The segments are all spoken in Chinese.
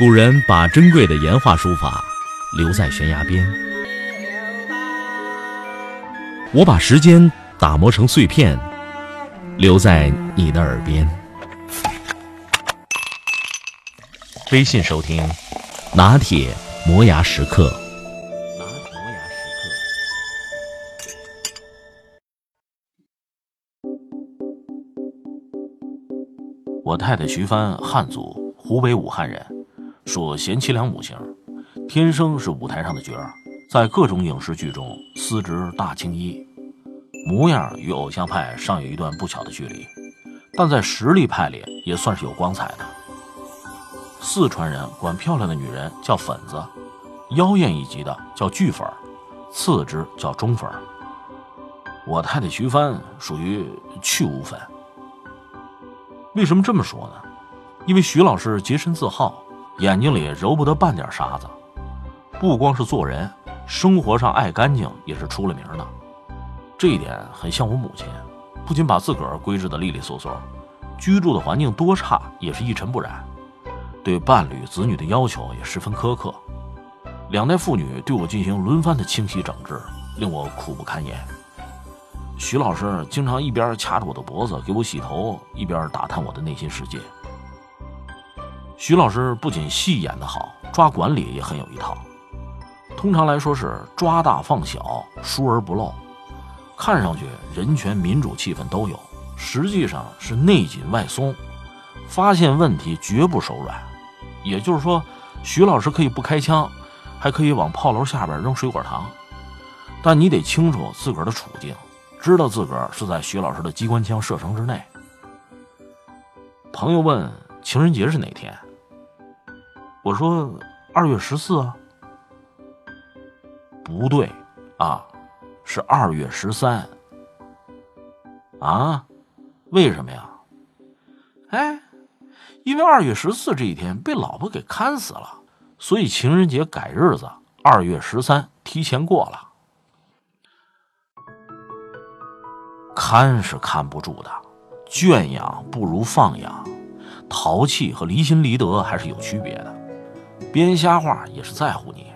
古人把珍贵的岩画书法留在悬崖边，我把时间打磨成碎片，留在你的耳边。微信收听，拿铁磨牙时刻。我太太徐帆，汉族，湖北武汉人，属贤妻良母型，天生是舞台上的角儿，在各种影视剧中司职大青衣，模样与偶像派尚有一段不小的距离，但在实力派里也算是有光彩的。四川人管漂亮的女人叫粉子，妖艳一级的叫巨粉，次之叫中粉。我太太徐帆属于去污粉。为什么这么说呢？因为徐老师洁身自好，眼睛里揉不得半点沙子，不光是做人，生活上爱干净也是出了名的。这一点很像我母亲，不仅把自个儿规制的利利索索，居住的环境多差也是一尘不染，对伴侣子女的要求也十分苛刻。两代妇女对我进行轮番的清洗整治，令我苦不堪言。徐老师经常一边掐着我的脖子给我洗头，一边打探我的内心世界。徐老师不仅戏演得好，抓管理也很有一套。通常来说是抓大放小，疏而不漏，看上去人权民主气氛都有，实际上是内紧外松，发现问题绝不手软。也就是说，徐老师可以不开枪，还可以往炮楼下边扔水果糖，但你得清楚自个儿的处境。知道自个儿是在徐老师的机关枪射程之内。朋友问情人节是哪天？我说二月十四啊。不对，啊，是二月十三。啊？为什么呀？哎，因为二月十四这一天被老婆给看死了，所以情人节改日子，二月十三提前过了。看是看不住的，圈养不如放养，淘气和离心离德还是有区别的。编瞎话也是在乎你，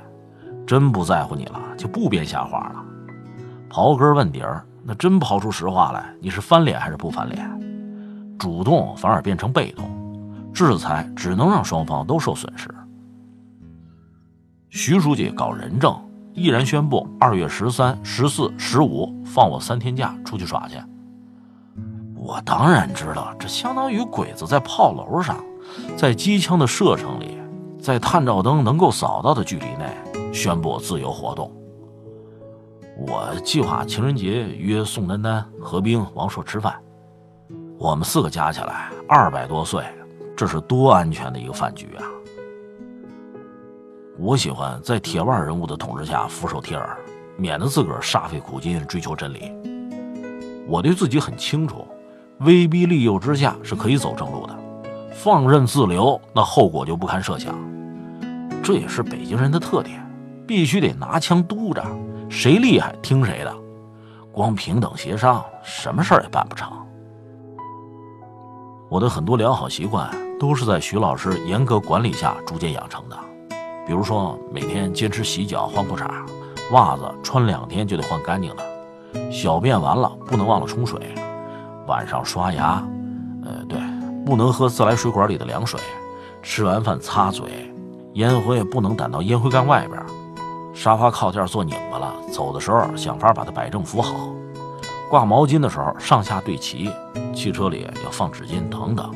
真不在乎你了，就不编瞎话了。刨根问底儿，那真刨出实话来，你是翻脸还是不翻脸？主动反而变成被动，制裁只能让双方都受损失。徐书记搞人证。毅然宣布，二月十三、十四、十五放我三天假出去耍去。我当然知道，这相当于鬼子在炮楼上，在机枪的射程里，在探照灯能够扫到的距离内宣布自由活动。我计划情人节约宋丹丹、何冰、王硕吃饭，我们四个加起来二百多岁，这是多安全的一个饭局啊！我喜欢在铁腕人物的统治下俯首帖耳，免得自个儿煞费苦心追求真理。我对自己很清楚，威逼利诱之下是可以走正路的，放任自流那后果就不堪设想。这也是北京人的特点，必须得拿枪督着，谁厉害听谁的，光平等协商什么事儿也办不成。我的很多良好习惯都是在徐老师严格管理下逐渐养成的。比如说，每天坚持洗脚、换裤衩，袜子穿两天就得换干净的，小便完了不能忘了冲水，晚上刷牙，呃，对，不能喝自来水管里的凉水，吃完饭擦嘴，烟灰不能掸到烟灰缸外边，沙发靠垫坐拧巴了，走的时候想法把它摆正扶好，挂毛巾的时候上下对齐，汽车里要放纸巾等等。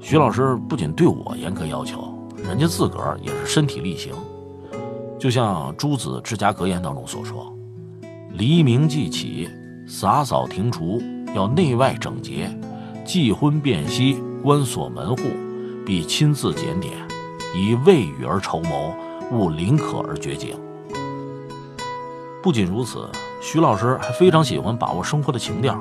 徐老师不仅对我严格要求。人家自个儿也是身体力行，就像《朱子治家格言》当中所说：“黎明即起，洒扫庭除，要内外整洁；既婚便息，关锁门户，必亲自检点，以未雨而绸缪，勿临渴而绝井。”不仅如此，徐老师还非常喜欢把握生活的情调。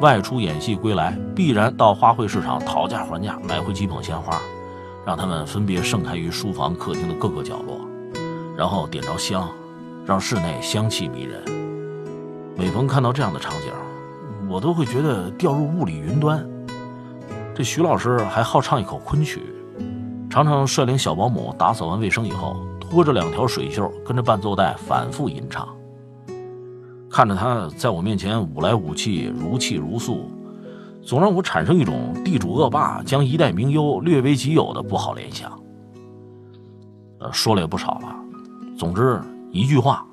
外出演戏归来，必然到花卉市场讨价还价，买回几捧鲜花。让他们分别盛开于书房、客厅的各个角落，然后点着香，让室内香气迷人。每逢看到这样的场景，我都会觉得掉入雾里云端。这徐老师还好唱一口昆曲，常常率领小保姆打扫完卫生以后，拖着两条水袖，跟着伴奏带反复吟唱。看着他在我面前舞来舞去，如泣如诉，总让我产生一种地主恶霸将一代名优略为己有的不好联想。呃，说了也不少了，总之一句话，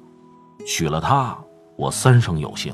娶了她，我三生有幸。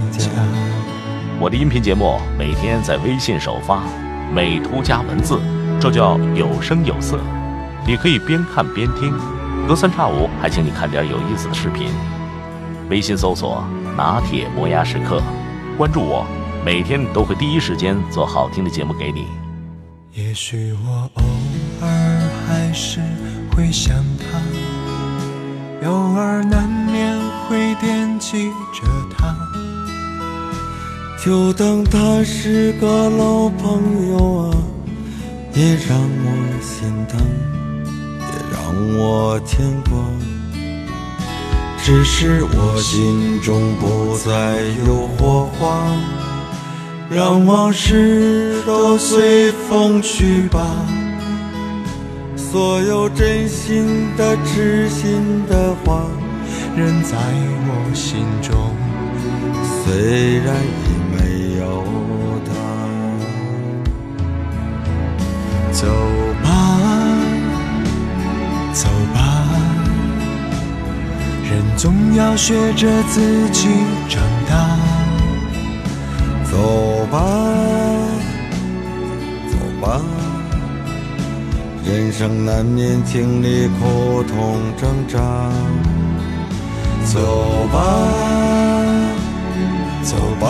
我的音频节目每天在微信首发，美图加文字，这叫有声有色。你可以边看边听，隔三差五还请你看点有意思的视频。微信搜索“拿铁磨牙时刻”，关注我，每天都会第一时间做好听的节目给你。也许我偶尔还是会想他，偶尔难免会惦记着他。就当他是个老朋友啊，也让我心疼，也让我牵挂。只是我心中不再有火花，让往事都随风去吧。所有真心的、痴心的话，仍在我心中，虽然已走吧，走吧，人总要学着自己长大。走吧，走吧，人生难免经历苦痛挣扎。走吧，走吧，